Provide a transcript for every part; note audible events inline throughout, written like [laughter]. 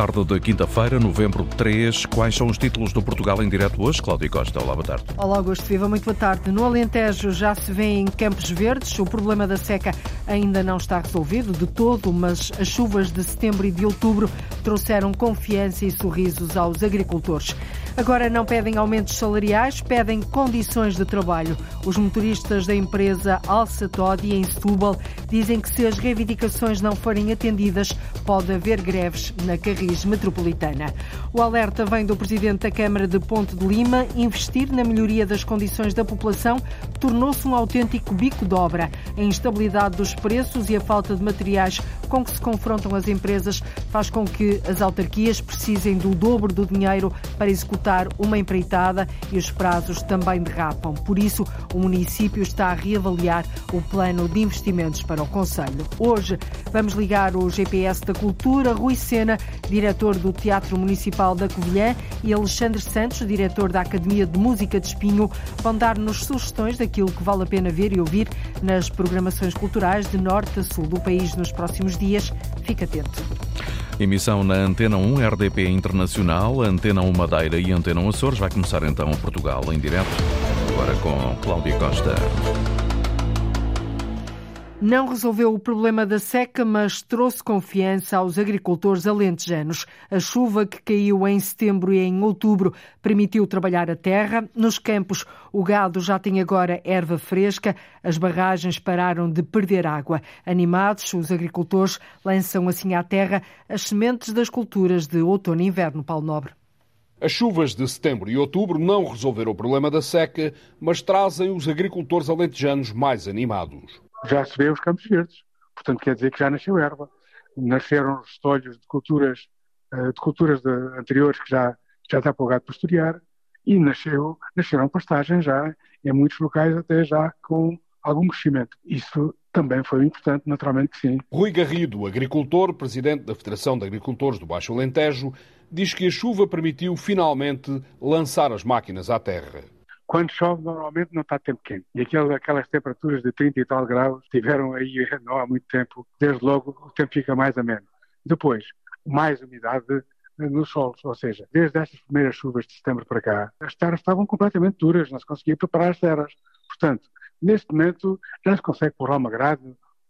tarde de quinta-feira, novembro 3. Quais são os títulos do Portugal em direto hoje? Cláudia Costa, olá, boa tarde. Olá, Augusto Viva, muito boa tarde. No Alentejo já se vê em Campos Verdes. O problema da seca ainda não está resolvido de todo, mas as chuvas de setembro e de outubro trouxeram confiança e sorrisos aos agricultores. Agora não pedem aumentos salariais, pedem condições de trabalho. Os motoristas da empresa Alça Todi, em Setúbal, dizem que se as reivindicações não forem atendidas, pode haver greves na Carris Metropolitana. O alerta vem do presidente da Câmara de Ponte de Lima. Investir na melhoria das condições da população tornou-se um autêntico bico de obra. A instabilidade dos preços e a falta de materiais com que se confrontam as empresas faz com que as autarquias precisem do dobro do dinheiro para executar uma empreitada e os prazos também derrapam. Por isso, o município está a reavaliar o plano de investimentos para o Conselho. Hoje vamos ligar o GPS da Cultura, Rui Sena, diretor do Teatro Municipal da Covilhã, e Alexandre Santos, diretor da Academia de Música de Espinho, vão dar-nos sugestões daquilo que vale a pena ver e ouvir nas programações culturais de norte a sul do país nos próximos dias. Fique atento. Emissão na Antena 1, RDP Internacional, Antena 1 Madeira e Antena 1 Açores. Vai começar então Portugal em direto, agora com Cláudia Costa. Não resolveu o problema da seca, mas trouxe confiança aos agricultores alentejanos. A chuva que caiu em setembro e em outubro permitiu trabalhar a terra. Nos campos, o gado já tem agora erva fresca, as barragens pararam de perder água. Animados, os agricultores lançam assim à terra as sementes das culturas de outono e inverno, Paulo Nobre. As chuvas de setembro e outubro não resolveram o problema da seca, mas trazem os agricultores alentejanos mais animados já se vê os campos verdes. Portanto, quer dizer que já nasceu erva. Nasceram restolhos de culturas, eh, de culturas de, anteriores que já, já está para o gado pastorear e nasceu, nasceram pastagens já, em muitos locais até já com algum crescimento. Isso também foi importante, naturalmente que sim. Rui Garrido, agricultor, presidente da Federação de Agricultores do Baixo Alentejo, diz que a chuva permitiu finalmente lançar as máquinas à terra. Quando chove, normalmente não está tempo quente. E aquelas, aquelas temperaturas de 30 e tal graus tiveram aí [laughs] não há muito tempo. Desde logo, o tempo fica mais ameno. Depois, mais umidade nos solos, ou seja, desde estas primeiras chuvas de setembro para cá, as terras estavam completamente duras, não se conseguia preparar as terras. Portanto, neste momento já se consegue pôr lá uma grade,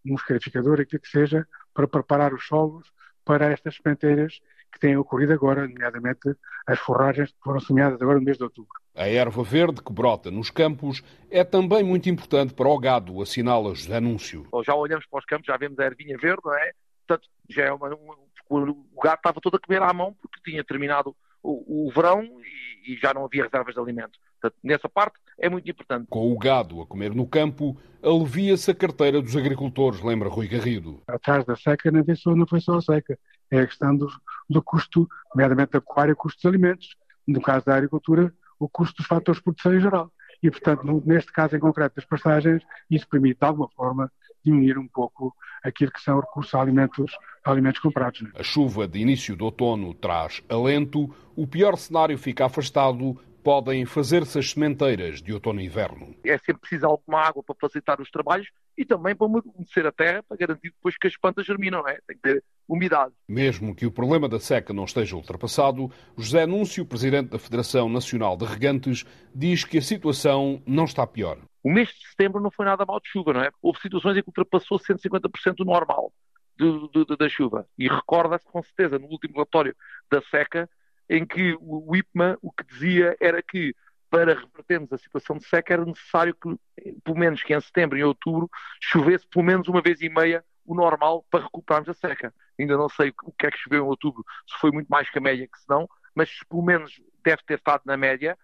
um escarificador, aquilo que seja, para preparar os solos para estas sementeiras que têm ocorrido agora, nomeadamente as forragens que foram semeadas agora no mês de outubro. A erva verde que brota nos campos é também muito importante para o gado, assinala José Anúncio. Já olhamos para os campos, já vemos a ervinha verde, não é? Portanto, já é uma, um, o gado estava todo a comer à mão porque tinha terminado o, o verão e, e, já não havia reservas de alimento. Portanto, nessa parte é muito importante. Com o gado a comer no campo, alivia-se a carteira dos agricultores, lembra Rui Garrido. Atrás da seca não foi só, não foi só a seca, é a questão do, do custo, nomeadamente da pecuária, custo dos alimentos. No caso da agricultura, o custo dos fatores de produção em geral. E, portanto, neste caso em concreto das pastagens, isso permite, de alguma forma, diminuir um pouco aquilo que são os recursos a alimentos, a alimentos comprados. Né? A chuva de início do outono traz alento, o pior cenário fica afastado podem fazer-se as sementeiras de outono e inverno. É sempre preciso alguma água para facilitar os trabalhos e também para umedecer a terra para garantir depois que as plantas germinam, é? tem que ter umidade. Mesmo que o problema da seca não esteja ultrapassado, José Núncio, presidente da Federação Nacional de Regantes, diz que a situação não está pior. O mês de setembro não foi nada mal de chuva, não é? Houve situações em que ultrapassou 150% do normal de, de, de, da chuva. E recorda-se com certeza no último relatório da seca em que o IPMA o que dizia era que para revertermos a situação de seca era necessário que, pelo menos que em setembro e outubro, chovesse pelo menos uma vez e meia o normal para recuperarmos a seca. Ainda não sei o que é que choveu em outubro, se foi muito mais que a média que se não, mas pelo menos deve ter estado na média.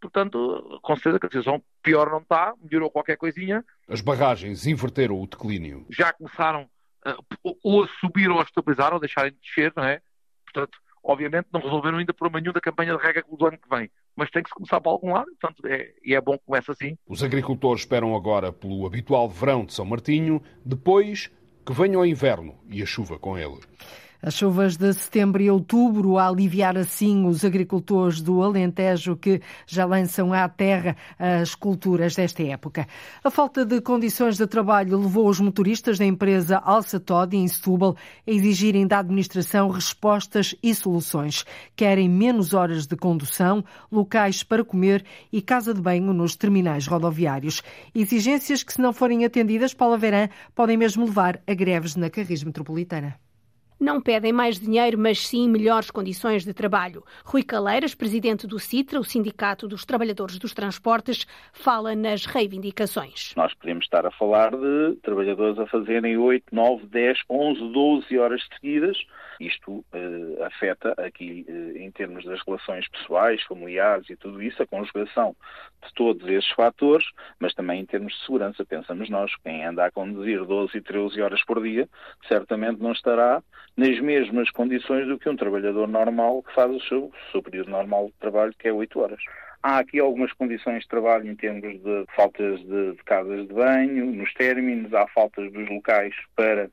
Portanto, com certeza que a situação pior não está, melhorou qualquer coisinha. As barragens inverteram o declínio. Já começaram uh, ou a subir ou a estabilizar ou a deixarem de descer, não é? Portanto, Obviamente não resolveram ainda problema nenhum da campanha de rega do ano que vem, mas tem que se começar para algum lado, portanto, é, e é bom que comece assim. Os agricultores esperam agora pelo habitual verão de São Martinho, depois que venha o inverno e a chuva com ele. As chuvas de setembro e outubro a aliviar assim os agricultores do Alentejo que já lançam à terra as culturas desta época. A falta de condições de trabalho levou os motoristas da empresa Alça Todi em Setúbal a exigirem da administração respostas e soluções. Querem menos horas de condução, locais para comer e casa de banho nos terminais rodoviários. Exigências que, se não forem atendidas, Paula Verã, podem mesmo levar a greves na Carris Metropolitana não pedem mais dinheiro, mas sim melhores condições de trabalho. Rui Caleiras, presidente do CITRA, o Sindicato dos Trabalhadores dos Transportes, fala nas reivindicações. Nós podemos estar a falar de trabalhadores a fazerem 8, 9, 10, 11, 12 horas seguidas. Isto uh, afeta aqui, uh, em termos das relações pessoais, familiares e tudo isso, a conjugação de todos esses fatores, mas também em termos de segurança. Pensamos nós, quem anda a conduzir 12 e 13 horas por dia, certamente não estará nas mesmas condições do que um trabalhador normal que faz o seu, o seu período normal de trabalho, que é 8 horas. Há aqui algumas condições de trabalho em termos de faltas de, de casas de banho, nos términos, há faltas dos locais para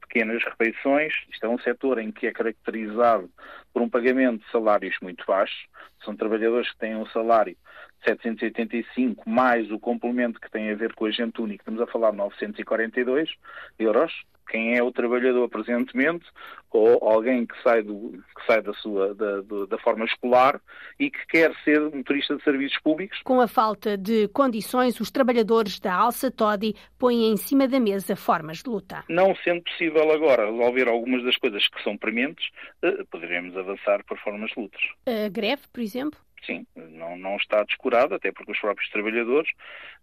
pequenas refeições. Isto é um setor em que é caracterizado por um pagamento de salários muito baixos. São trabalhadores que têm um salário de 785 mais o complemento que tem a ver com o agente único. Estamos a falar de 942 euros quem é o trabalhador presentemente ou alguém que sai, do, que sai da, sua, da, da forma escolar e que quer ser motorista de serviços públicos. Com a falta de condições, os trabalhadores da Alça Todi põem em cima da mesa formas de luta. Não sendo possível agora resolver algumas das coisas que são prementes, eh, poderemos avançar por formas de lutas. A greve, por exemplo? Sim, não, não está descurado, até porque os próprios trabalhadores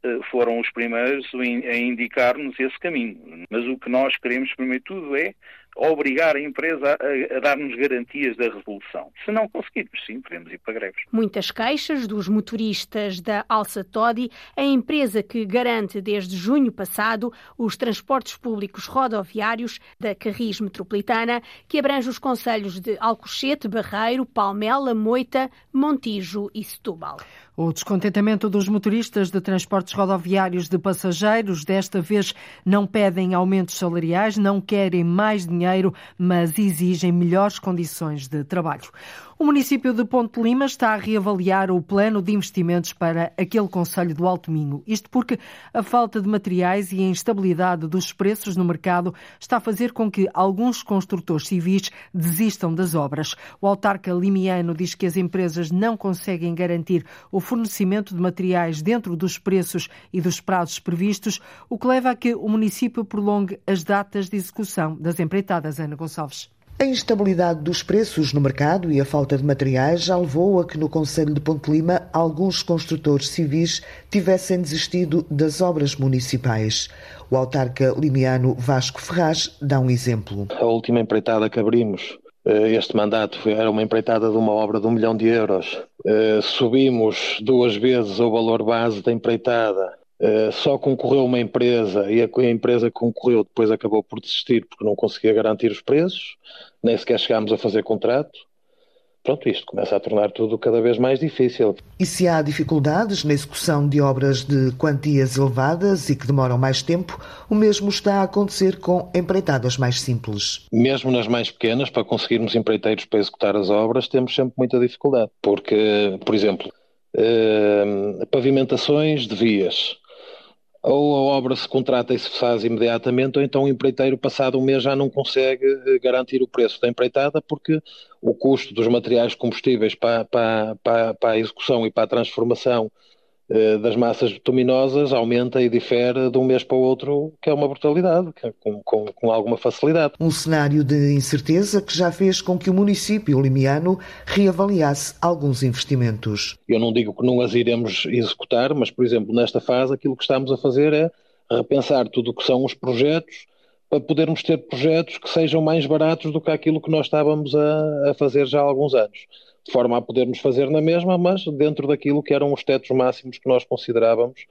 uh, foram os primeiros a indicar-nos esse caminho. Mas o que nós queremos, primeiro de tudo, é obrigar a empresa a, a dar-nos garantias da resolução. Se não conseguirmos, sim, podemos ir para greves. Muitas queixas dos motoristas da Alça Todi, a empresa que garante desde junho passado os transportes públicos rodoviários da Carris Metropolitana, que abrange os conselhos de Alcochete, Barreiro, Palmela, Moita, Montijo e Setúbal. O descontentamento dos motoristas de transportes rodoviários de passageiros desta vez não pedem aumentos salariais, não querem mais dinheiro, mas exigem melhores condições de trabalho. O município de Ponte Lima está a reavaliar o plano de investimentos para aquele Conselho do Alto Minho. Isto porque a falta de materiais e a instabilidade dos preços no mercado está a fazer com que alguns construtores civis desistam das obras. O autarca limiano diz que as empresas não conseguem garantir o fornecimento de materiais dentro dos preços e dos prazos previstos, o que leva a que o município prolongue as datas de execução das empreitadas. Ana Gonçalves. A instabilidade dos preços no mercado e a falta de materiais já levou a que no Conselho de Ponte Lima alguns construtores civis tivessem desistido das obras municipais. O autarca limiano Vasco Ferraz dá um exemplo. A última empreitada que abrimos eh, este mandato era uma empreitada de uma obra de um milhão de euros. Eh, subimos duas vezes o valor base da empreitada Uh, só concorreu uma empresa e a, a, empresa que concorreu depois acabou por desistir porque não conseguia garantir os preços, nem sequer chegámos a fazer contrato. Pronto, isto começa a tornar tudo cada vez mais difícil. E se há dificuldades na execução de obras de quantias elevadas e que demoram mais tempo, o mesmo está a acontecer com empreitadas mais simples. Mesmo nas mais pequenas, para conseguirmos empreiteiros para executar as obras, temos sempre muita dificuldade. Porque, por exemplo, uh, pavimentações de vias ou a obra se contrata e se faz imediatamente, ou então o empreiteiro, passado um mês, já não consegue eh, garantir o preço da empreitada, porque o custo dos materiais combustíveis para, para, para, para a execução e para a transformação das massas bituminosas aumenta e difere de um mês para o outro, que é uma brutalidade, é com, com, com, alguma facilidade. Um cenário de incerteza que já fez com que o município limiano reavaliasse alguns investimentos. Eu não digo que não as iremos executar, mas, por exemplo, nesta fase, aquilo que estamos a fazer é repensar tudo o que são os projetos para podermos ter projetos que sejam mais baratos do que aquilo que nós estávamos a, a fazer já há alguns anos de forma a podermos fazer na mesma, mas dentro daquilo que eram os tetos máximos que nós considerávamos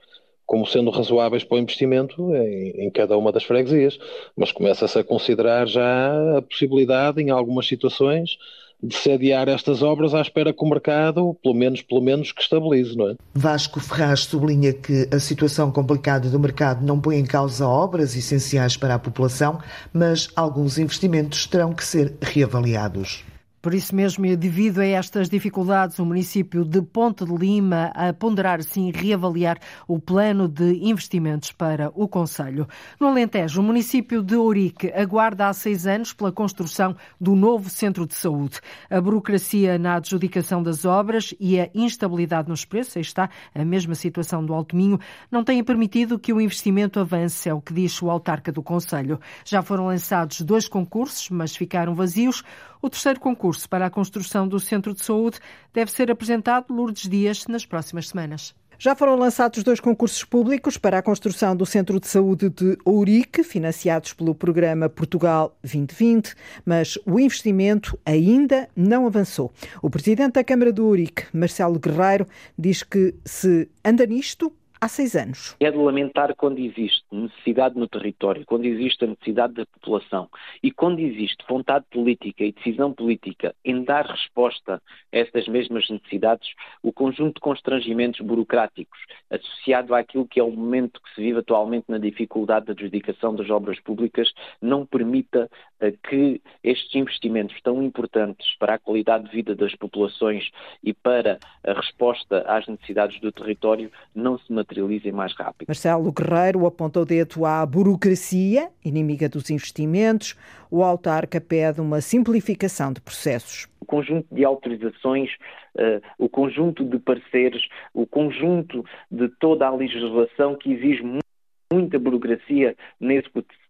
como sendo razoáveis para o investimento em, em cada uma das freguesias. Mas começa-se a considerar já a possibilidade, em algumas situações, de sediar estas obras à espera que o mercado, pelo menos, pelo menos, que estabilize, não é? Vasco Ferraz sublinha que a situação complicada do mercado não põe em causa obras essenciais para a população, mas alguns investimentos terão que ser reavaliados. Por isso mesmo, devido a estas dificuldades, o município de Ponte de Lima a ponderar, sim, reavaliar o plano de investimentos para o Conselho. No Alentejo, o município de Ourique aguarda há seis anos pela construção do novo centro de saúde. A burocracia na adjudicação das obras e a instabilidade nos preços, aí está a mesma situação do Alto Minho, não têm permitido que o investimento avance, é o que diz o autarca do Conselho. Já foram lançados dois concursos, mas ficaram vazios. O terceiro concurso para a construção do centro de saúde deve ser apresentado Lourdes Dias nas próximas semanas. Já foram lançados dois concursos públicos para a construção do Centro de Saúde de Ourique, financiados pelo programa Portugal 2020, mas o investimento ainda não avançou. O presidente da Câmara de Ourique, Marcelo Guerreiro, diz que se anda nisto, há seis anos. É de lamentar quando existe necessidade no território, quando existe a necessidade da população e quando existe vontade política e decisão política em dar resposta a estas mesmas necessidades, o conjunto de constrangimentos burocráticos associado àquilo que é o momento que se vive atualmente na dificuldade da adjudicação das obras públicas não permita que estes investimentos tão importantes para a qualidade de vida das populações e para a resposta às necessidades do território não se materializem mais rápido. Marcelo Guerreiro aponta o dedo à burocracia, inimiga dos investimentos. O autarca pede uma simplificação de processos. O conjunto de autorizações, uh, o conjunto de pareceres, o conjunto de toda a legislação que exige muita burocracia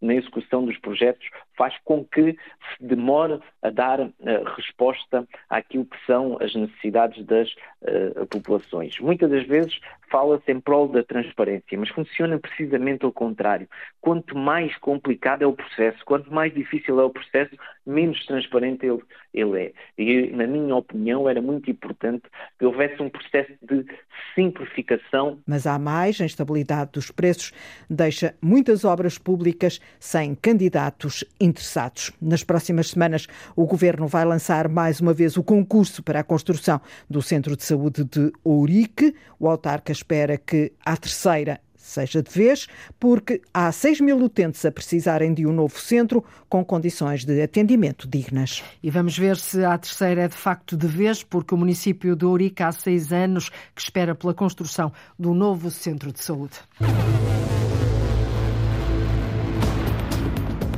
na execução dos projetos faz com que se demore a dar uh, resposta àquilo que são as necessidades das uh, populações. Muitas das vezes fala-se em prol da transparência, mas funciona precisamente ao contrário. Quanto mais complicado é o processo, quanto mais difícil é o processo, menos transparente ele, ele é. E, na minha opinião, era muito importante que houvesse um processo de simplificação. Mas há mais, a instabilidade dos preços deixa muitas obras públicas sem candidatos interessados. Nas próximas semanas, o Governo vai lançar mais uma vez o concurso para a construção do Centro de Saúde de Ourique. O autarca espera que a terceira seja de vez, porque há 6 mil utentes a precisarem de um novo centro com condições de atendimento dignas. E vamos ver se a terceira é de facto de vez, porque o município de Ourique há seis anos que espera pela construção do novo centro de saúde.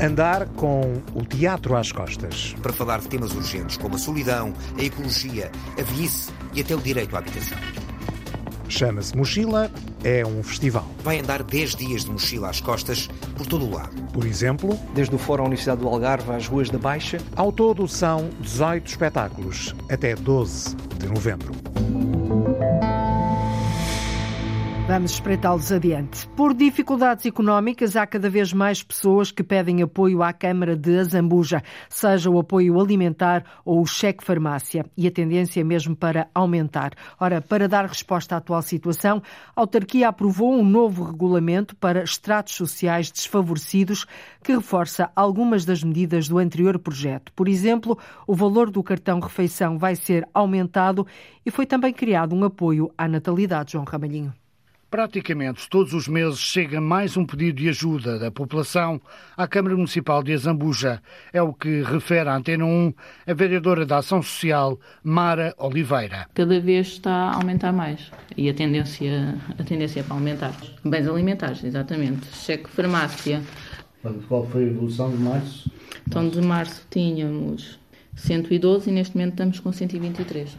Andar com o teatro às costas. Para falar de temas urgentes como a solidão, a ecologia, a velhice e até o direito à habitação. Chama-se Mochila, é um festival. Vai andar 10 dias de mochila às costas por todo o lado. Por exemplo, desde o Fórum Universidade do Algarve às ruas da Baixa. Ao todo são 18 espetáculos, até 12 de novembro. Vamos espreitá-los adiante. Por dificuldades económicas, há cada vez mais pessoas que pedem apoio à Câmara de Azambuja, seja o apoio alimentar ou o cheque farmácia, e a tendência é mesmo para aumentar. Ora, para dar resposta à atual situação, a autarquia aprovou um novo regulamento para estratos sociais desfavorecidos que reforça algumas das medidas do anterior projeto. Por exemplo, o valor do cartão refeição vai ser aumentado e foi também criado um apoio à natalidade, João Ramalhinho. Praticamente todos os meses chega mais um pedido de ajuda da população à Câmara Municipal de Azambuja. É o que refere à Antena 1 a vereadora da Ação Social, Mara Oliveira. Cada vez está a aumentar mais e a tendência, a tendência é para aumentar. Bens alimentares, exatamente. Cheque farmácia. Qual foi a evolução de março? Então, de março tínhamos 112 e neste momento estamos com 123.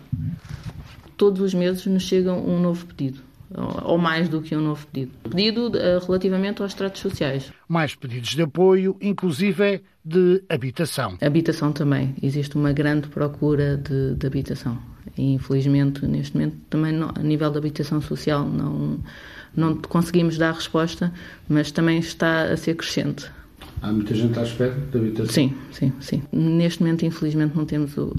Todos os meses nos chega um novo pedido ou mais do que um novo pedido. Pedido eh, relativamente aos tratos sociais. Mais pedidos de apoio, inclusive de habitação. Habitação também. Existe uma grande procura de, de habitação. E, infelizmente, neste momento, também não, a nível da habitação social não, não conseguimos dar resposta, mas também está a ser crescente. Há muita gente à espera de habitação? Sim, sim, sim. Neste momento, infelizmente, não temos o,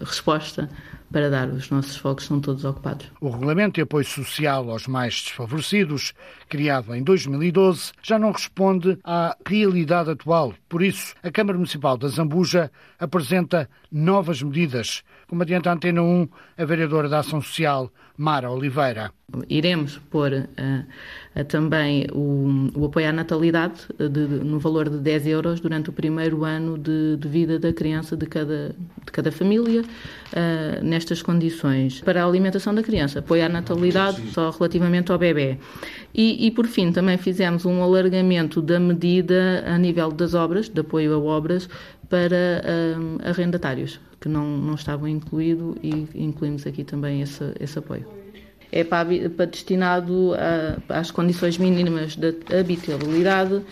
a resposta para dar. Os nossos focos são todos ocupados. O Regulamento de Apoio Social aos Mais Desfavorecidos, criado em 2012, já não responde à realidade atual. Por isso, a Câmara Municipal da Zambuja apresenta novas medidas, como adianta a Antena 1, a vereadora da Ação Social, Mara Oliveira. Iremos pôr uh, uh, também o, o, apoio à natalidade de, de, no valor de 10 euros durante o primeiro ano de, de vida da criança de cada, de cada família, uh, nestas condições. Para a alimentação da criança, apoio à natalidade só relativamente ao bebê. E, e, por fim, também fizemos um alargamento da medida a nível das obras, de apoio a obras, para arrendatários, que não, não estavam incluídos e incluímos aqui também esse, esse apoio é para, para destinado a, às condições mínimas de habitabilidade,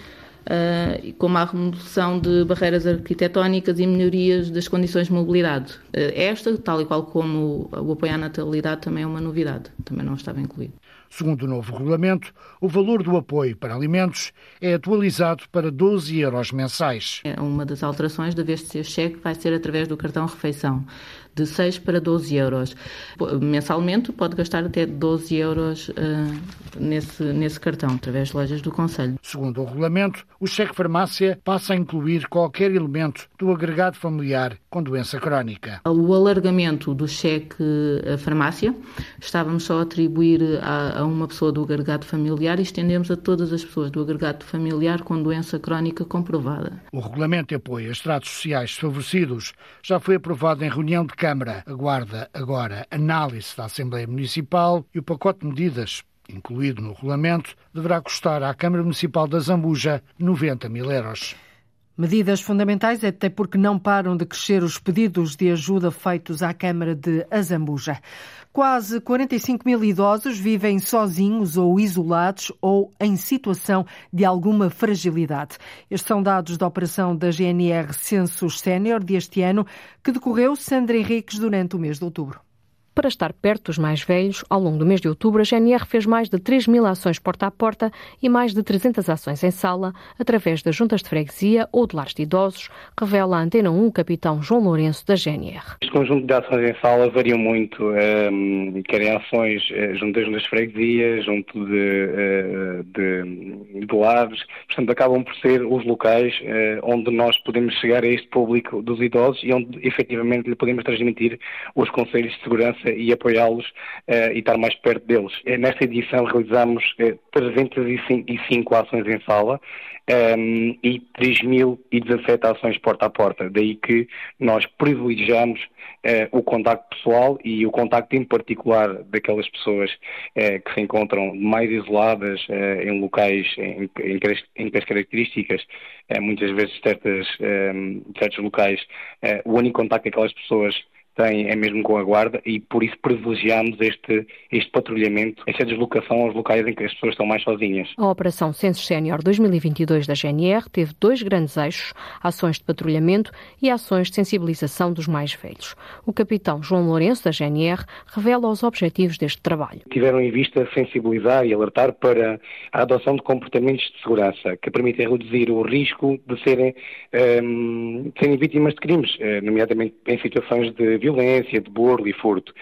uh, como a remoção de barreiras arquitetónicas e melhorias das condições de mobilidade. Uh, esta, tal e qual como o apoio à natalidade, também é uma novidade, também não estava incluído. Segundo o novo regulamento, o valor do apoio para alimentos é atualizado para 12 euros mensais. É uma das alterações, da vez de ser cheque, vai ser através do cartão refeição de 6 para 12 euros. Mensalmente pode gastar até 12 euros uh, nesse, nesse cartão, através de lojas do Conselho. Segundo o regulamento, o cheque farmácia passa a incluir qualquer elemento do agregado familiar com doença crónica. O alargamento do cheque eh, farmácia, estávamos só a atribuir a, a uma pessoa do agregado familiar e estendemos a todas as pessoas do agregado familiar com doença crónica comprovada. O regulamento de apoio a estratos sociais desfavorecidos já foi aprovado em reunião de Câmara aguarda agora análise da Assembleia Municipal e o pacote de medidas incluído no regulamento, deverá custar à Câmara Municipal da Zambuja 90 mil euros. Medidas fundamentais, até porque não param de crescer os pedidos de ajuda feitos à Câmara de Azambuja. Quase 45 mil idosos vivem sozinhos ou isolados ou em situação de alguma fragilidade. Estes são dados da operação da GNR Census Sénior deste ano, que decorreu, Sandra Henriques, durante o mês de outubro. Para estar perto dos mais velhos, ao longo do mês de outubro, a GNR fez mais de 3 mil ações porta a porta e mais de 300 ações em sala, através das juntas de freguesia ou de lares de idosos, revela a Antena 1 o capitão João Lourenço da GNR. Este conjunto de ações em sala varia muito, um, ehm, querem ações uh, junto das juntas de freguesia, junto de, uh, de, de lares, portanto acabam por ser os locais uh, onde nós podemos chegar a este público dos idosos e onde efetivamente lhe podemos transmitir os conselhos de segurança e apoiá-los uh, e estar mais perto deles. Eh, nesta edição realizamos uh, 305 ações em sala um, e 3.017 ações porta a porta. Daí que nós privilegiamos uh, o contacto pessoal e o contacto em particular daquelas pessoas uh, que se encontram mais isoladas uh, em locais em, em, em que as características, muitas vezes certas, um, certos locais, o único contacto que aquelas pessoas tem é mesmo com a Guarda e por isso privilegiamos este, este patrulhamento, esta deslocação aos locais em que as pessoas estão mais sozinhas. A Operação Census Sénior 2022 da GNR teve dois grandes eixos, ações de patrulhamento e ações de sensibilização dos mais velhos. O capitão João Lourenço, da GNR, revela os objetivos deste trabalho. Tiveram em vista sensibilizar e alertar para a adoção de comportamentos de segurança que permitem reduzir o risco de serem, um, de serem vítimas de crimes, eh, nomeadamente em situações de violência, de burlo e furto.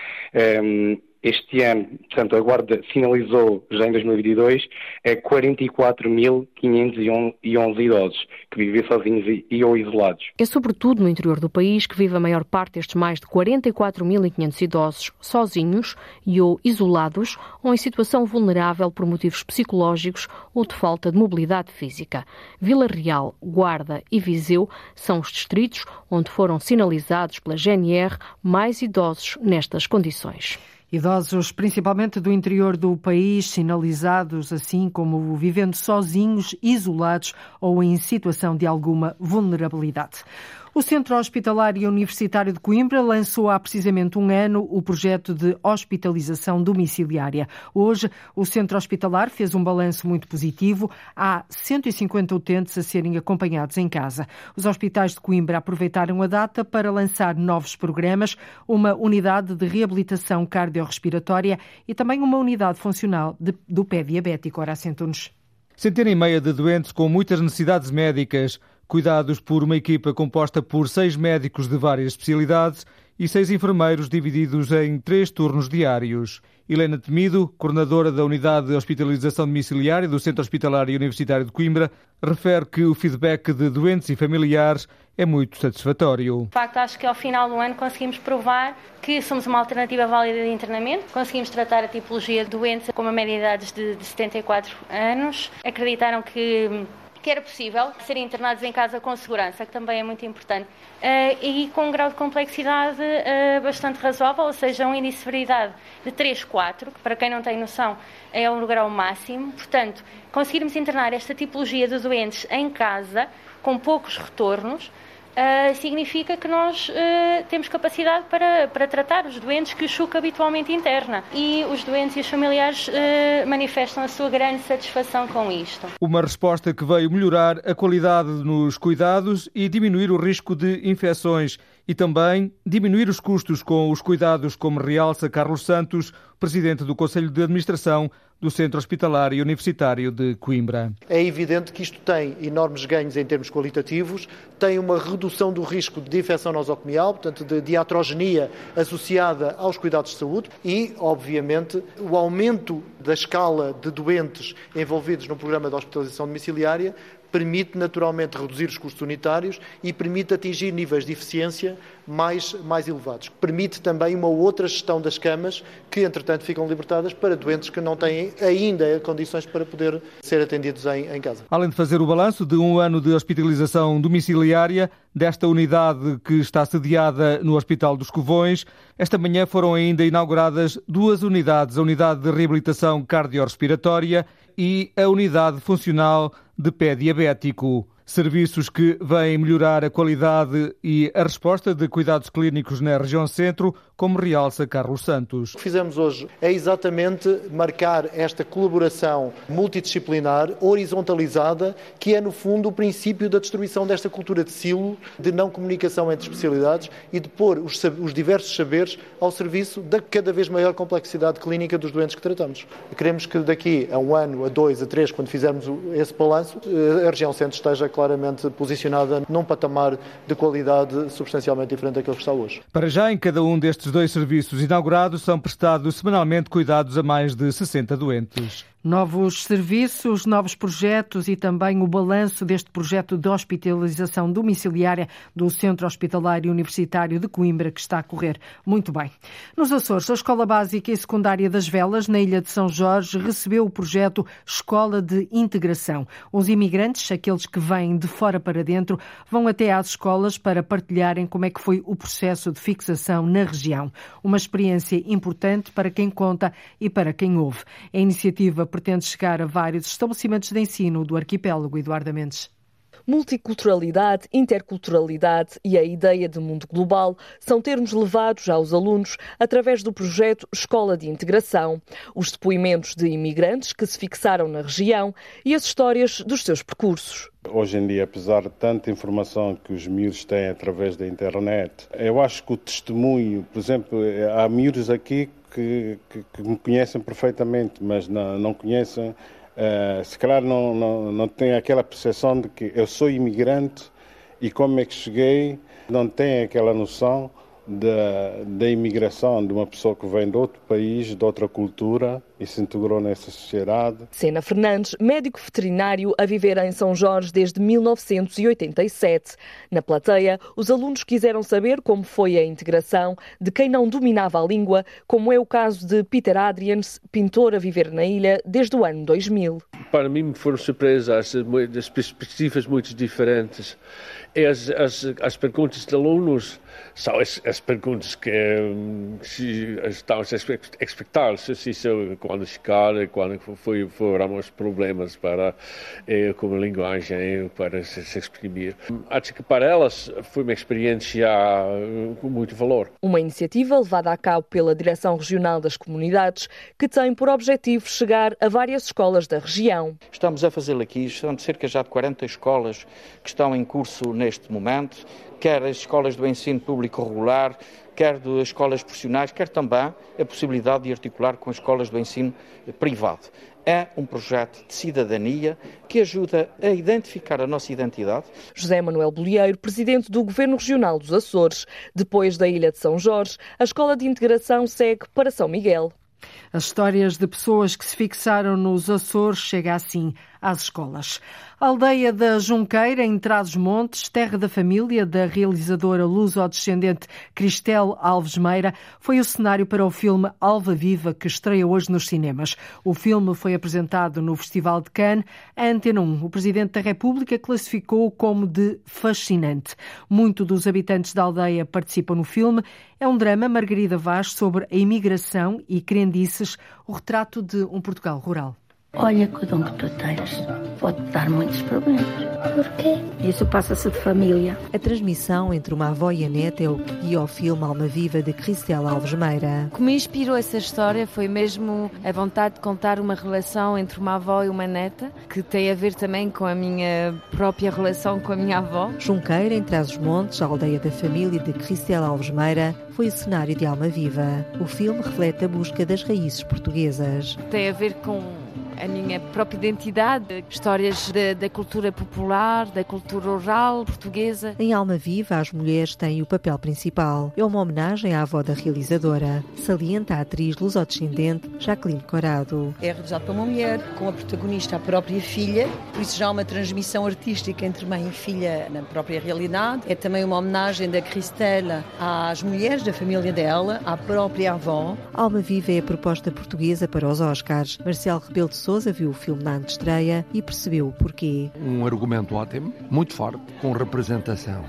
Um, este ano, portanto, a Guarda finalizou já em 2022 é 44.511 idosos que vivem sozinhos e ou isolados. É sobretudo no interior do país que vive a maior parte destes mais de 44.500 idosos sozinhos e ou isolados ou em situação vulnerável por motivos psicológicos ou de falta de mobilidade física. Vila Real, Guarda e Viseu são os distritos onde foram sinalizados pela GNR mais idosos nestas condições. Idosos, principalmente do interior do país, sinalizados assim como vivendo sozinhos, isolados ou em situação de alguma vulnerabilidade. O Centro Hospitalar e Universitário de Coimbra lançou há precisamente um ano o projeto de hospitalização domiciliária. Hoje, o Centro Hospitalar fez um balanço muito positivo. Há 150 utentes a serem acompanhados em casa. Os hospitais de Coimbra aproveitaram a data para lançar novos programas, uma unidade de reabilitação cardiorrespiratória e também uma unidade funcional de, do pé diabético. Ora, assentam-nos. Centena e meia de doentes com muitas necessidades médicas cuidados por uma equipa composta por seis médicos de várias especialidades e seis enfermeiros divididos em três turnos diários. Helena Temido, coordenadora da Unidade de Hospitalização Domiciliária do Centro Hospitalar Universitário de Coimbra, refere que o feedback de doentes e familiares é muito satisfatório. De facto, acho que ao final do ano conseguimos provar que somos uma alternativa válida de internamento, conseguimos tratar a tipologia de doentes com uma média de idades de 74 anos, acreditaram que que era possível serem internados em casa com segurança, que também é muito importante, uh, e com um grau de complexidade uh, bastante razoável, ou seja, um índice de severidade de 3, 4, que para quem não tem noção é o grau máximo. Portanto, conseguirmos internar esta tipologia de doentes em casa, com poucos retornos, Uh, significa que nós uh, temos capacidade para, para tratar os doentes que o Chuca habitualmente interna. E os doentes e os familiares uh, manifestam a sua grande satisfação com isto. Uma resposta que veio melhorar a qualidade nos cuidados e diminuir o risco de infecções e também diminuir os custos com os cuidados, como realça Carlos Santos, presidente do Conselho de Administração do Centro Hospitalar e Universitário de Coimbra. É evidente que isto tem enormes ganhos em termos qualitativos, tem uma redução do risco de infecção nosocomial, portanto de diatrogenia associada aos cuidados de saúde e, obviamente, o aumento da escala de doentes envolvidos no programa de hospitalização domiciliária permite naturalmente reduzir os custos unitários e permite atingir níveis de eficiência mais, mais elevados. Permite também uma outra gestão das camas que, entretanto, ficam libertadas para doentes que não têm ainda condições para poder ser atendidos em, em casa. Além de fazer o balanço de um ano de hospitalização domiciliária desta unidade que está sediada no Hospital dos Covões, esta manhã foram ainda inauguradas duas unidades, a unidade de reabilitação cardiorrespiratória e a unidade funcional de pé diabético. Serviços que vêm melhorar a qualidade e a resposta de cuidados clínicos na região centro, como realça Carlos Santos. O que fizemos hoje é exatamente marcar esta colaboração multidisciplinar, horizontalizada, que é, no fundo, o princípio da destruição desta cultura de silo, de não comunicação entre especialidades e de pôr os, os diversos saberes ao serviço da cada vez maior complexidade clínica dos doentes que tratamos. Queremos que daqui a um ano, a dois, a três, quando fizermos esse balanço, eh, a região centro esteja claramente posicionada num patamar de qualidade substancialmente diferente daquele que está hoje. Para já, em cada um destes dois serviços inaugurados, são prestados semanalmente cuidados a mais de 60 doentes. Novos serviços, novos projetos e também o balanço deste projeto de hospitalização domiciliária do Centro Hospitalar Universitário de Coimbra, que está a correr muito bem. Nos Açores, a Escola Básica e Secundária das Velas, na Ilha de São Jorge, recebeu o projeto Escola de Integração. Os imigrantes, aqueles que vêm de fora para dentro, vão até às escolas para partilharem como é que foi o processo de fixação na região. Uma experiência importante para quem conta e para quem ouve. A iniciativa pretende chegar a vários estabelecimentos de ensino do arquipélago Eduardo Mendes. Multiculturalidade, interculturalidade e a ideia de mundo global são termos levados aos alunos através do projeto Escola de Integração, os depoimentos de imigrantes que se fixaram na região e as histórias dos seus percursos. Hoje em dia, apesar de tanta informação que os miúdos têm através da internet, eu acho que o testemunho, por exemplo, há miúdos aqui que, que, que me conhecem perfeitamente, mas não, não conhecem, uh, se calhar não, não, não têm aquela percepção de que eu sou imigrante e como é que cheguei, não têm aquela noção da, da imigração de uma pessoa que vem de outro país, de outra cultura e se integrou nessa sociedade. Sena Fernandes, médico veterinário a viver em São Jorge desde 1987. Na plateia, os alunos quiseram saber como foi a integração de quem não dominava a língua, como é o caso de Peter Adrians, pintor a viver na ilha desde o ano 2000. Para mim foram surpresas, as perspectivas muito diferentes. As, as, as perguntas de alunos são as, as perguntas que, que estamos a expectar se isso quando chegar, quando foi, foram os problemas para eh, com a linguagem para se, se exprimir. Acho que para elas foi uma experiência com muito valor. Uma iniciativa levada a cabo pela Direção Regional das Comunidades que tem por objetivo chegar a várias escolas da região. Estamos a fazê-lo aqui, são cerca já de 40 escolas que estão em curso neste momento, quer as escolas do ensino público regular, quer das escolas profissionais, quer também a possibilidade de articular com as escolas do ensino privado. É um projeto de cidadania que ajuda a identificar a nossa identidade. José Manuel Bolieiro, presidente do Governo Regional dos Açores. Depois da Ilha de São Jorge, a Escola de Integração segue para São Miguel. As histórias de pessoas que se fixaram nos Açores chega assim às escolas. A aldeia da Junqueira, em Trás-os-Montes, terra da família da realizadora luso-descendente Cristel Alves Meira, foi o cenário para o filme Alva Viva, que estreia hoje nos cinemas. O filme foi apresentado no Festival de Cannes. A Antena 1, o Presidente da República, classificou como de fascinante. Muito dos habitantes da aldeia participam no filme. É um drama, Margarida Vaz, sobre a imigração e crendices, o retrato de um Portugal rural. Olha que o dom que tu tens pode dar muitos problemas. Porquê? Isso passa-se de família. A transmissão entre uma avó e a neta é o que guia o filme Alma Viva de Cristela Alves Meira. O que me inspirou essa história foi mesmo a vontade de contar uma relação entre uma avó e uma neta, que tem a ver também com a minha própria relação com a minha avó. Junqueira, em Trás-os-Montes, a aldeia da família de Cristela Alves Meira, foi o cenário de Alma Viva. O filme reflete a busca das raízes portuguesas. Tem a ver com a minha própria identidade, histórias da, da, cultura popular, da cultura oral portuguesa. Em Alma Viva, as mulheres têm o papel principal. É uma homenagem à avó da realizadora, salienta a atriz lusodescendente Jacqueline Corado. É realizado por uma mulher, com a protagonista a própria filha, por isso já há uma transmissão artística entre mãe e filha na própria realidade. É também uma homenagem da Cristela às mulheres da família dela, à própria avó. Alma Viva é a proposta portuguesa para os Oscars. Marcelo Rebelo de Sousa viu o filme na antestreia e percebeu o porquê. Um argumento ótimo, muito forte, com representação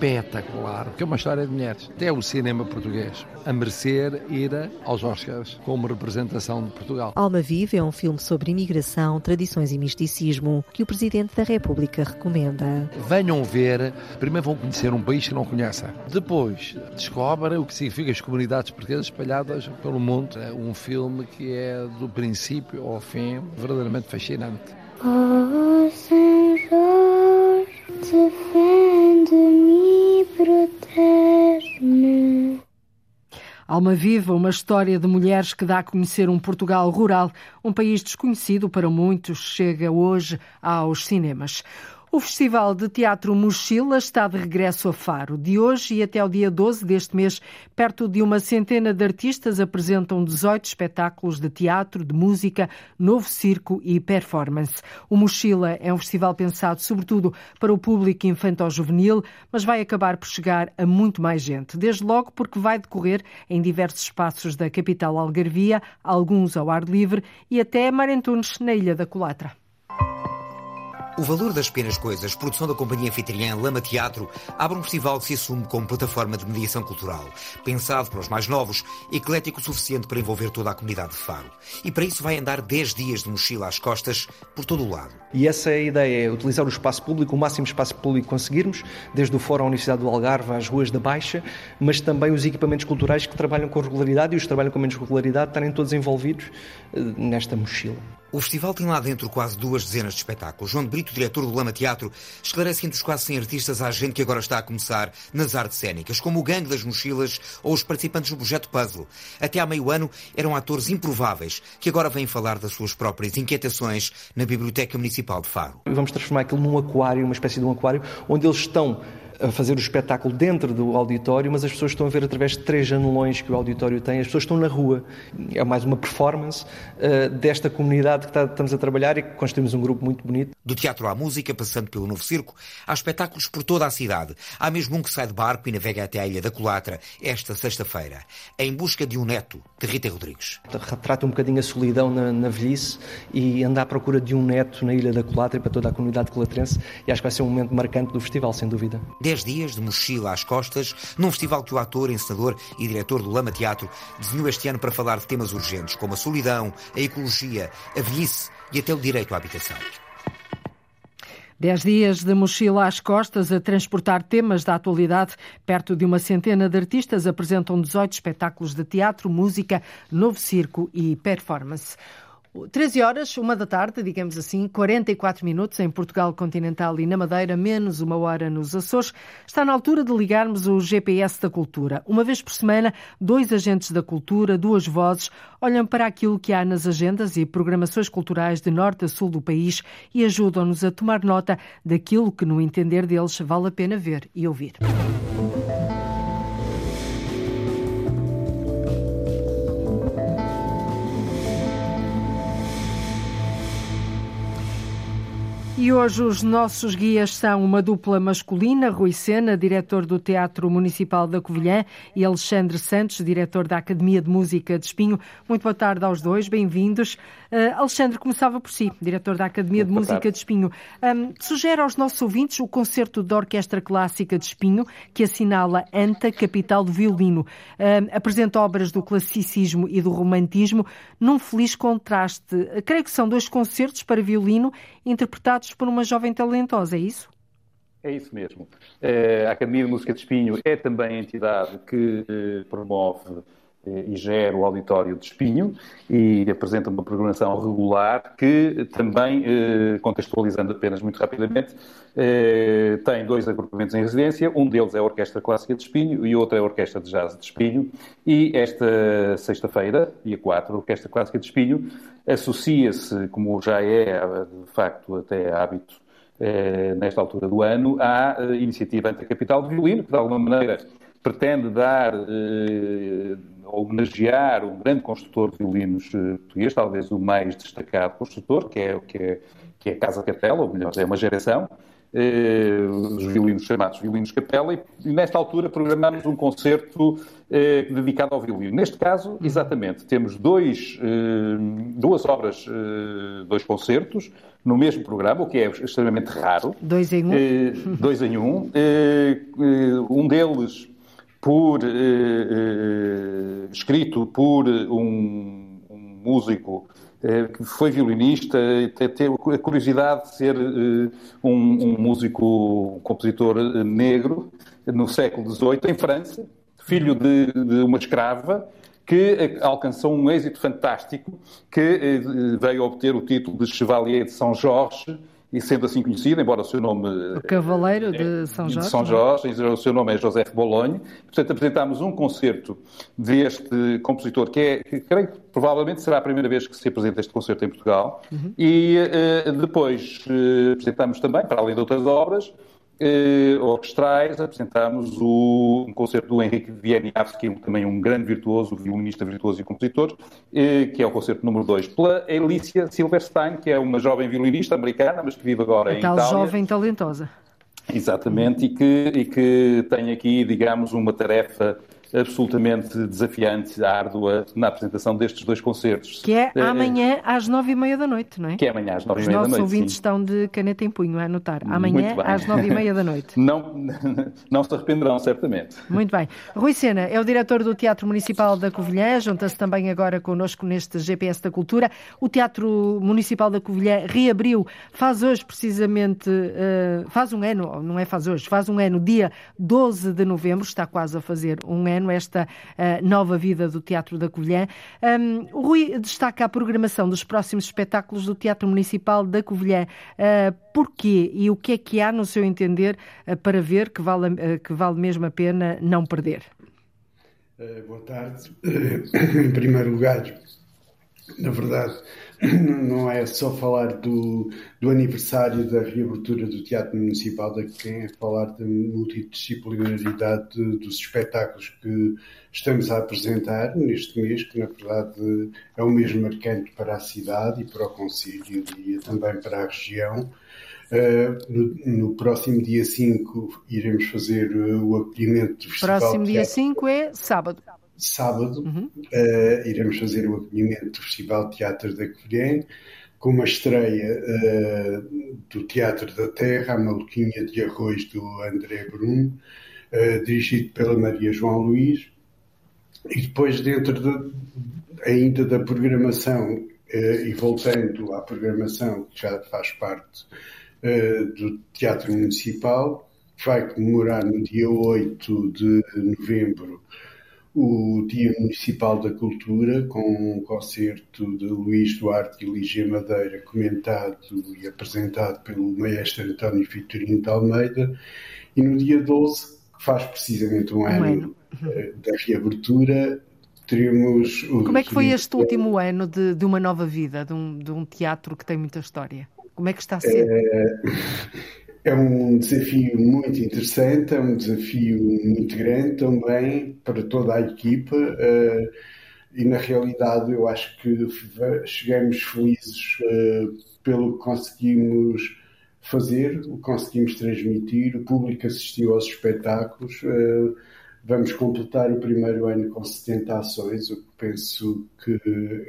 espetacular, porque é uma história de mulheres. Até o cinema português a merecer ir aos Oscars como representação de Portugal. Alma Viva é um filme sobre imigração, tradições e misticismo que o Presidente da República recomenda. Venham ver, primeiro vão conhecer um país que não conhecem. Depois descobrem o que significa as comunidades portuguesas espalhadas pelo mundo. É um filme que é do princípio ao fim verdadeiramente fascinante. Oh, Senhor, defende-me, protege-me. Alma Viva, uma história de mulheres que dá a conhecer um Portugal rural, um país desconhecido para muitos, chega hoje aos cinemas. O Festival de Teatro Mochila está de regresso a Faro. De hoje e até ao dia 12 deste mês, perto de uma centena de artistas apresentam 18 espetáculos de teatro, de música, novo circo e performance. O Mochila é um festival pensado sobretudo para o público infantil-juvenil, mas vai acabar por chegar a muito mais gente. Desde logo porque vai decorrer em diversos espaços da capital algarvia, alguns ao ar livre e até Marentunes, na Ilha da Colatra. O Valor das Pequenas Coisas, produção da companhia anfitriã Lama Teatro, abre um festival que se assume como plataforma de mediação cultural, pensado para os mais novos, eclético o suficiente para envolver toda a comunidade de Faro. E para isso vai andar 10 dias de mochila às costas por todo o lado. E essa é a ideia, é utilizar o espaço público, o máximo espaço público que conseguirmos, desde o Fórum à Universidade do Algarve às ruas da Baixa, mas também os equipamentos culturais que trabalham com regularidade e os que trabalham com menos regularidade estarem todos envolvidos nesta mochila. O festival tem lá dentro quase duas dezenas de espetáculos. João de Brito, diretor do Lama Teatro, esclarece entre os quase 100 artistas há gente que agora está a começar nas artes cênicas, como o Gangue das Mochilas ou os participantes do projeto Puzzle. Até há meio ano eram atores improváveis que agora vêm falar das suas próprias inquietações na Biblioteca Municipal de Faro. Vamos transformar aquilo num aquário, uma espécie de um aquário, onde eles estão a fazer o espetáculo dentro do auditório, mas as pessoas estão a ver através de três janelões que o auditório tem, as pessoas estão na rua. É mais uma performance uh, desta comunidade que está, estamos a trabalhar e que construímos um grupo muito bonito. Do teatro à música, passando pelo novo circo, há espetáculos por toda a cidade. Há mesmo um que sai de barco e navega até à Ilha da Colatra, esta sexta-feira, em busca de um neto, de Rita Rodrigues. Retrata um bocadinho a solidão na, na velhice e anda à procura de um neto na Ilha da Colatra e para toda a comunidade colatrense e acho que vai ser um momento marcante do festival, sem dúvida. 10 dias de mochila às costas, num festival que o ator, encenador e diretor do Lama Teatro desenhou este ano para falar de temas urgentes como a solidão, a ecologia, a velhice e até o direito à habitação. Dez dias de mochila às costas a transportar temas da atualidade. Perto de uma centena de artistas apresentam 18 espetáculos de teatro, música, novo circo e performance. 13 horas, uma da tarde, digamos assim, 44 minutos em Portugal continental e na Madeira, menos uma hora nos Açores. Está na altura de ligarmos o GPS da cultura. Uma vez por semana, dois agentes da cultura, duas vozes, olham para aquilo que há nas agendas e programações culturais de norte a sul do país e ajudam-nos a tomar nota daquilo que, no entender deles, vale a pena ver e ouvir. E hoje os nossos guias são uma dupla masculina, Rui Sena, diretor do Teatro Municipal da Covilhã, e Alexandre Santos, diretor da Academia de Música de Espinho. Muito boa tarde aos dois, bem-vindos. Uh, Alexandre, começava por si, diretor da Academia de Música tarde. de Espinho. Um, sugere aos nossos ouvintes o concerto da Orquestra Clássica de Espinho, que assinala ANTA, capital do violino. Um, apresenta obras do classicismo e do romantismo num feliz contraste. Creio que são dois concertos para violino interpretados por uma jovem talentosa, é isso? É isso mesmo. Eh, a Academia de Música de Espinho é também a entidade que eh, promove e gera o Auditório de Espinho e apresenta uma programação regular que também, contextualizando apenas muito rapidamente, tem dois agrupamentos em residência. Um deles é a Orquestra Clássica de Espinho e outro é a Orquestra de Jazz de Espinho. E esta sexta-feira, dia 4, a Orquestra Clássica de Espinho associa-se, como já é de facto até hábito eh, nesta altura do ano, à eh, iniciativa Anticapital de Violino, que de alguma maneira pretende dar, eh, homenagear um grande construtor de violinos eh, português, talvez o mais destacado construtor, que é, que é, que é Casa Capela, ou melhor, é uma geração, eh, os violinos chamados violinos capela, e, e nesta altura programamos um concerto eh, dedicado ao violino. Neste caso, exatamente, temos dois, eh, duas obras, eh, dois concertos no mesmo programa, o que é extremamente raro. Dois em um. Eh, dois em um. Um deles por escrito por um, um músico eh, que foi violinista, teve a curiosidade de ser eh, um, um músico, um compositor eh, negro no século XVIII, em França, filho de, de uma escrava, que alcançou um êxito fantástico, que veio obter o título de Chevalier de São Jorge, e sendo assim conhecido, embora o seu nome... O Cavaleiro de São Jorge. De São é? Jorge, o seu nome é José Bolonha. Portanto, apresentámos um concerto deste compositor, que, é, que creio que provavelmente será a primeira vez que se apresenta este concerto em Portugal. Uhum. E uh, depois uh, apresentámos também, para além de outras obras, eh, orquestrais, apresentámos o, um concerto do Henrique Wieniawski, é também um grande virtuoso, violinista virtuoso e compositor, eh, que é o concerto número 2, pela Alicia Silverstein, que é uma jovem violinista americana, mas que vive agora a em tal Itália. jovem talentosa. Exatamente, e que, e que tem aqui, digamos, uma tarefa absolutamente desafiante, árdua, na apresentação destes dois concertos. Que é, é amanhã às nove e meia da noite, não é? Que é amanhã às nove e meia da noite. Os nossos ouvintes sim. estão de caneta em punho a anotar. Amanhã às nove e meia da noite. [laughs] não, [laughs] não se arrependerão, certamente. Muito bem. Rui Sena é o diretor do Teatro Municipal da Covilhã, junta-se também agora connosco neste GPS da Cultura. O Teatro Municipal da Covilhã reabriu, faz hoje precisamente, uh, faz um ano, não é faz hoje, faz um ano, dia 12 de novembro, está quase a fazer um ano esta uh, nova vida do Teatro da Covilhã. Um, o Rui destaca a programação dos próximos espetáculos do Teatro Municipal da Covilhã. Uh, porquê e o que é que há, no seu entender, uh, para ver que vale, que vale mesmo a pena não perder? boa tarde. [coughs] em primeiro lugar, na verdade, [clears throat] não é só falar do, do aniversário da reabertura do Teatro Municipal da quem é falar da multidisciplinaridade dos espetáculos que estamos a apresentar neste mês, que na verdade é um mês marcante para a cidade e para o Conselho e também para a região. Uh, no, no, próximo dia 5 iremos fazer uh, o acolhimento do Festival Próximo dia 5 é sábado sábado, uhum. uh, iremos fazer o acolhimento do Festival Teatro da Covilhã, com uma estreia uh, do Teatro da Terra, a Maluquinha de Arroz, do André Brum, uh, dirigido pela Maria João Luís. E depois, dentro de, ainda da programação, e voltando à programação que já faz parte do Teatro Municipal, vai comemorar no dia 8 de novembro o Dia Municipal da Cultura, com um concerto de Luís Duarte e Lígia Madeira, comentado e apresentado pelo maestro António Vitorino de Almeida, e no dia 12, que faz precisamente um, um ano, ano. Eh, da reabertura, teremos... Como é que foi este último ano de, de uma nova vida, de um, de um, teatro que tem muita história? Como é que está a ser? É... É um desafio muito interessante, é um desafio muito grande também para toda a equipa uh, e na realidade eu acho que chegamos felizes uh, pelo que conseguimos fazer, o que conseguimos transmitir, o público assistiu aos espetáculos. Uh, vamos completar o primeiro ano com 70 ações, o que penso que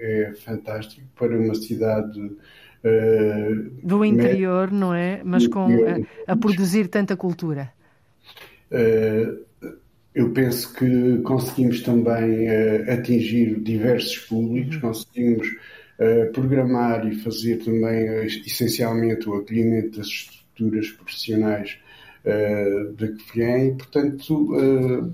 é fantástico para uma cidade do interior, não é? Mas com a, a produzir tanta cultura. Uh, eu penso que conseguimos também uh, atingir diversos públicos, uhum. conseguimos programar e fazer também essencialmente o acolhimento das estruturas profissionais de que vêm, portanto,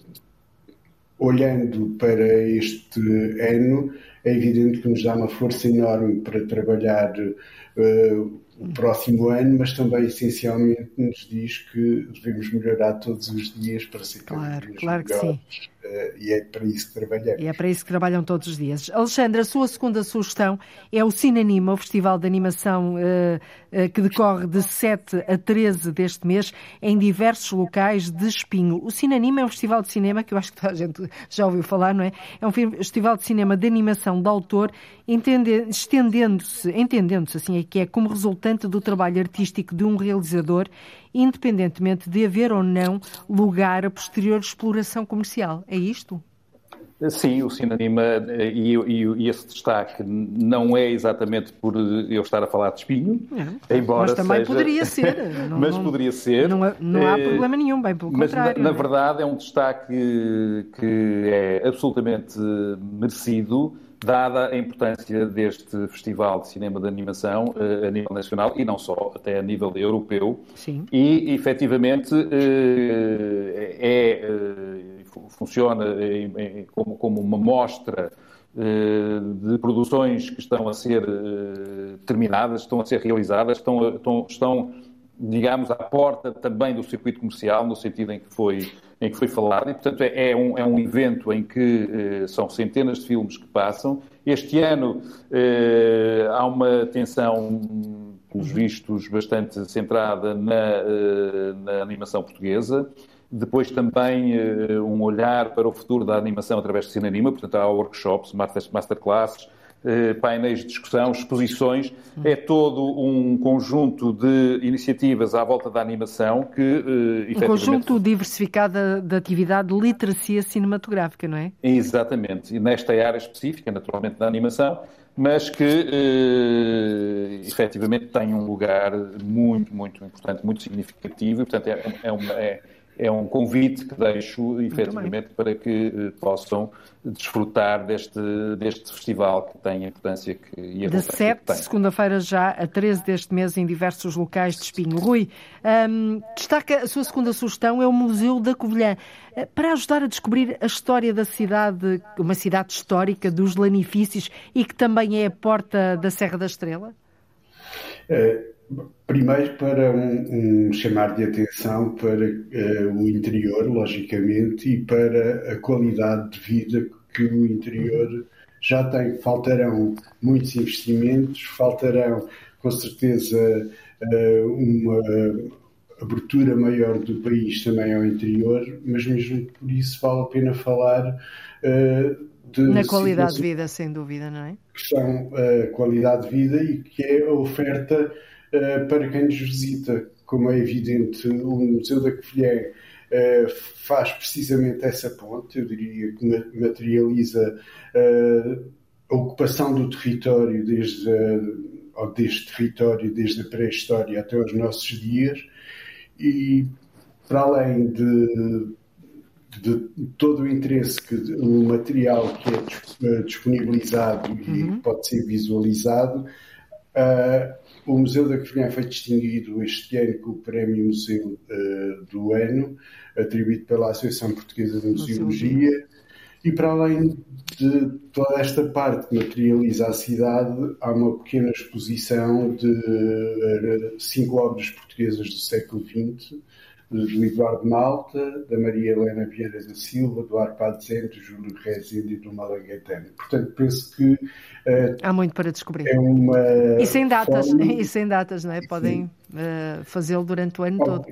olhando para este ano, é evidente que nos dá uma força enorme para trabalhar uh, o próximo ano, mas também essencialmente nos diz que devemos melhorar todos os dias para ser claro, claro que sim. Uh, e é para isso que trabalhamos. E é para isso que trabalham todos os dias. Alexandre, a sua segunda sugestão é o Cinanima, o festival de animação uh, uh, que decorre de 7 a 13 deste mês em diversos locais de Espinho. O Cinanima é um festival de cinema que eu acho que toda a gente já ouviu falar, não é? É um festival de cinema de animação de autor, estendendo-se, entendendo-se assim, é que é como resultante do trabalho artístico de um realizador independentemente de haver ou não lugar a posterior exploração comercial. É isto? Sim, o Cinanima e, e, e, esse destaque não é exatamente por eu estar a falar de espinho, é, embora mas também seja... poderia [laughs] ser. Não, mas não, poderia ser. Não, não há é... problema nenhum, bem pelo mas contrário. Mas na, na verdade é um destaque que é absolutamente merecido dada a importância deste Festival de Cinema de Animação uh, a nível nacional e não só, até a nível europeu. Sim. E, efetivamente, uh, é, uh, funciona como, como, uma mostra de produções que estão a ser terminadas, estão a ser realizadas, estão, estão digamos, à porta também do circuito comercial, no sentido em que foi, em que foi falado, e, portanto, é, é um, é um evento em que eh, são centenas de filmes que passam. Este ano eh, há uma atenção, pelos vistos, bastante centrada na, eh, na animação portuguesa. Depois também um olhar para o futuro da animação através de Cinema, portanto há workshops, masterclasses, painéis de discussão, exposições, é todo um conjunto de iniciativas à volta da animação que, uh, efetivamente... Um conjunto diversificado de atividade de literacia cinematográfica, não é? Exatamente, e nesta área específica, naturalmente, da animação, mas que uh, efetivamente tem um lugar muito, muito importante, muito significativo, e, portanto, é, é, uma, é é um convite que deixo, efetivamente, para que uh, possam desfrutar deste, deste festival que tem a importância que e a De 7, segunda-feira já, a 13 deste mês, em diversos locais de Espinho. Rui, um, destaca a sua segunda sugestão, é o Museu da Covilhã. Eh, para ajudar a descobrir a história da cidade, uma cidade histórica dos lanifícios e que também é a porta da Serra da Estrela? É Primeiro, para um, um, chamar de atenção para uh, o interior, logicamente, e para a qualidade de vida que o interior já tem. Faltarão muitos investimentos, faltarão, com certeza, uh, uma abertura maior do país também ao interior, mas mesmo por isso vale a pena falar uh, de. Na qualidade de vida, sem dúvida, não é? Que são a qualidade de vida e que é a oferta para quem nos visita. Como é evidente, o Museu da Covilhã uh, faz precisamente essa ponte, eu diria que materializa uh, a ocupação do território desde a, deste território desde a pré-história até os nossos dias e para além de, de todo o interesse que o material que é disponibilizado uhum. e pode ser visualizado, uh, o Museu da Covilhã foi distinguido este ano com o Prémio Museu uh, do Ano, atribuído pela Associação Portuguesa de Museologia, E para além de toda esta parte que materializa a cidade, há uma pequena exposição de eh, cinco obras portuguesas do século XX, do Eduardo Malta, da Maria Helena Vieira da Silva, do Arpado do Júlio Rezende e do Malaguetano. Portanto, penso que uh, há muito para descobrir. É uma e sem datas, forma... [laughs] e sem datas, não é? Podem uh, fazê-lo durante o ano todo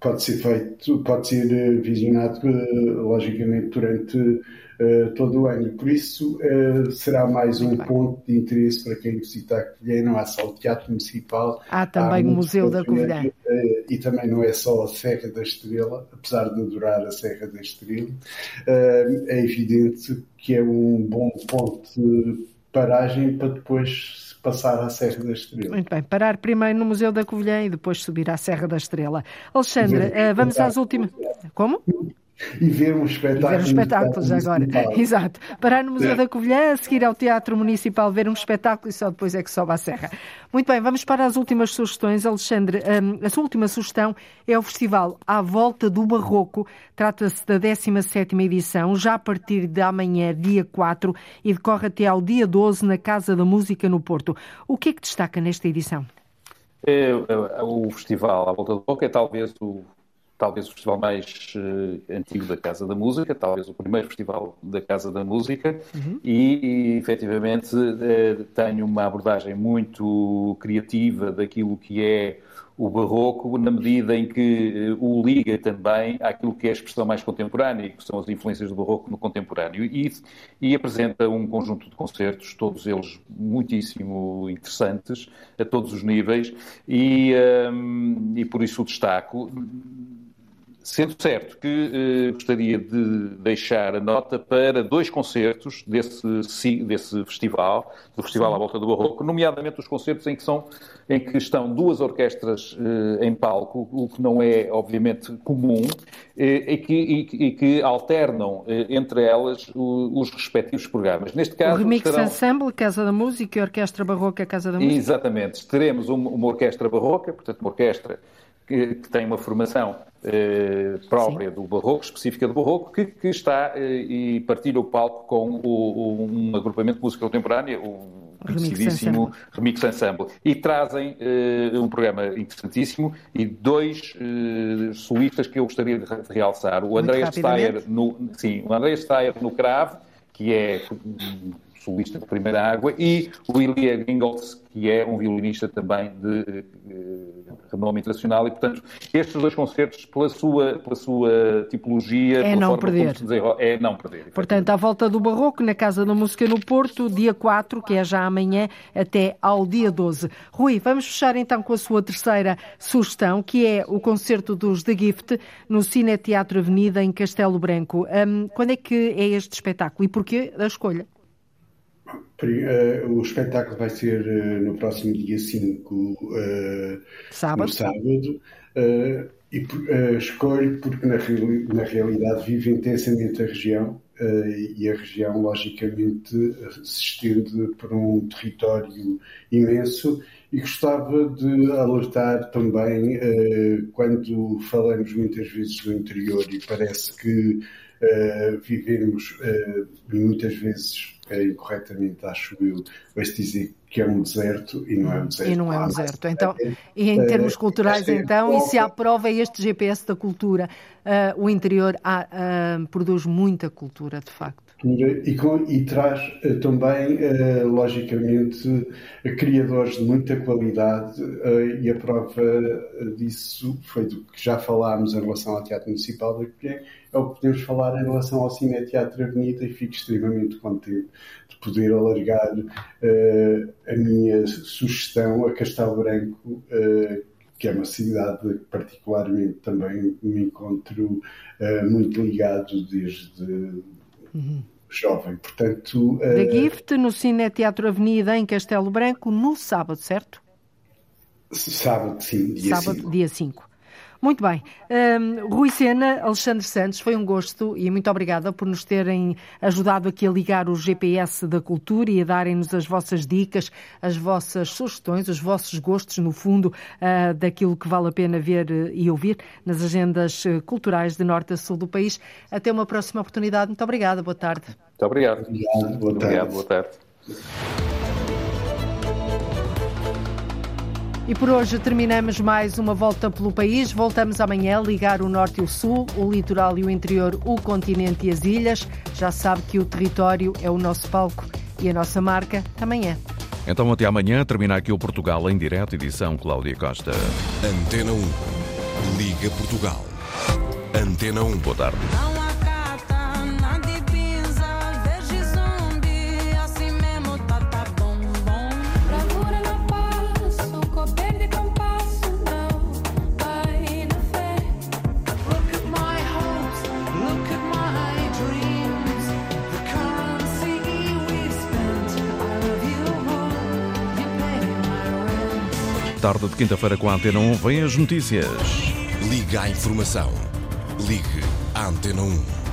pode ser feito, pode ser eh, visionado logicamente durante todo o ano. Por isso uh, será mais um ponto de interesse para quem visitar a Covilhã. Não há só o Teatro Municipal. Há também há o Museu da Covilhã. Uh, e também não é só a Serra da Estrela, apesar de adorar a Serra da Estrela. é evidente que é um bom ponto de paragem para depois passar à Serra da Estrela. Muito bem, parar primeiro no Museu da Covilhã e depois subir à Serra da Estrela. Alexandre, uh, vamos às últimas. Como? E ver um espetáculo. E ver um espetáculo já agora. [laughs] Exato. Parar no Museu é. da Covilhã, a seguir ao Teatro Municipal, ver um espetáculo e só depois é que sobe à Serra. Muito bem, vamos para as últimas sugestões. Alexandre, um, a sua última sugestão é o Festival À Volta do Barroco. Trata-se da 17 edição, já a partir de amanhã, dia 4, e decorre até ao dia 12 na Casa da Música no Porto. O que é que destaca nesta edição? É, é, o Festival À Volta do Barroco é talvez o talvez o festival mais uh, antigo da Casa da Música, talvez o primeiro festival da Casa da Música, uhum. e, e efetivamente uh, tem uma abordagem muito criativa daquilo que é o barroco, na medida em que uh, o liga também àquilo que é a expressão mais contemporânea, que são as influências do barroco no contemporâneo, e, e apresenta um conjunto de concertos, todos eles muitíssimo interessantes, a todos os níveis, e, um, e por isso o destaco Sendo certo que eh, gostaria de deixar a nota para dois concertos desse, desse festival, do Festival à Volta do Barroco, nomeadamente os concertos em que, são, em que estão duas orquestras eh, em palco, o que não é, obviamente, comum, eh, e, que, e, e, que, alternam eh, entre elas o, os respectivos programas. Neste caso, o Remix estarão... Ensemble, Casa da Música, e a Orquestra Barroca, Casa da Música. Exatamente. Teremos uma, uma orquestra barroca, portanto, uma orquestra que, que tem uma formação eh, própria Sim. do Barroco, específica do Barroco, que, que está eh, e partilha o palco com o, o, um agrupamento de música contemporânea, o conhecidíssimo Remix Ensemble. E trazem uh, um programa interessantíssimo e dois uh, solistas que eu gostaria de, realçar. O André Steyer no, sim, o André Steyer no Crave, que é solista de primeira água, e o Ilya Gingolds, que é um violinista também de uh, renome internacional, e portanto estes dois concertos, pela sua, pela sua tipologia, é não perder. é não perder. Portanto, à volta do Barroco, na Casa da Música no Porto, dia 4, que é já amanhã, até ao dia 12. Rui, vamos fechar então com a sua terceira sugestão, que é o concerto dos The Gift, no Cine Teatro Avenida, em Castelo Branco. Um, quando é que é este espetáculo e porquê a escolha? Eh, o espetáculo vai ser eh, no próximo dia 5, eh, sábado. sábado e escolho porque na, na realidade vive intensamente a região e a região logicamente se estende por um território imenso e gostava de alertar também quando falamos muitas vezes do interior e parece que vivemos muitas vezes é, incorretamente, acho eu, vai-se dizer que é um deserto e não é um deserto. E não é um deserto. Então, e em termos culturais, então, e se aprova este GPS da cultura, uh, o interior uh, produz muita cultura, de facto. E, com, e traz uh, também, uh, logicamente, criadores de muita qualidade, uh, e a prova disso foi do que já falámos em relação ao Teatro Municipal da Covilhã, é o que podemos falar em relação ao Cine Teatro Avenida, e fico extremamente contente de poder alargar a minha sugestão a Castelo Branco, que é uma cidade que particularmente também me encontro muito ligado desde. Uhum jovem. Portanto, The uh... Gift no Cine Teatro Avenida em Castelo Branco no sábado, certo? Sábado, sim, dia Sábado, 5. dia 5. Muito bem. Um, Rui Sena, Alexandre Santos, foi um gosto e muito obrigada por nos terem ajudado aqui a ligar o GPS da cultura e a darem-nos as vossas dicas, as vossas sugestões, os vossos gostos, no fundo, uh, daquilo que vale a pena ver e ouvir nas agendas culturais de norte a sul do país. Até uma próxima oportunidade. Muito obrigada. Boa tarde. Muito obrigado. Obrigado. Boa tarde. Obrigado. Boa tarde. E por hoje terminamos mais uma volta pelo país. Voltamos amanhã a ligar o norte e o sul, o litoral e o interior, o continente e as ilhas. Já sabe que o território é o nosso palco e a nossa marca também é. Então até amanhã, termina aqui o Portugal em direto, edição Cláudia Costa. Antena 1. Liga Portugal. Antena 1. Boa tarde. Tarde de quinta-feira com a Antena 1 vem as notícias. Liga à informação. Ligue à Antena 1.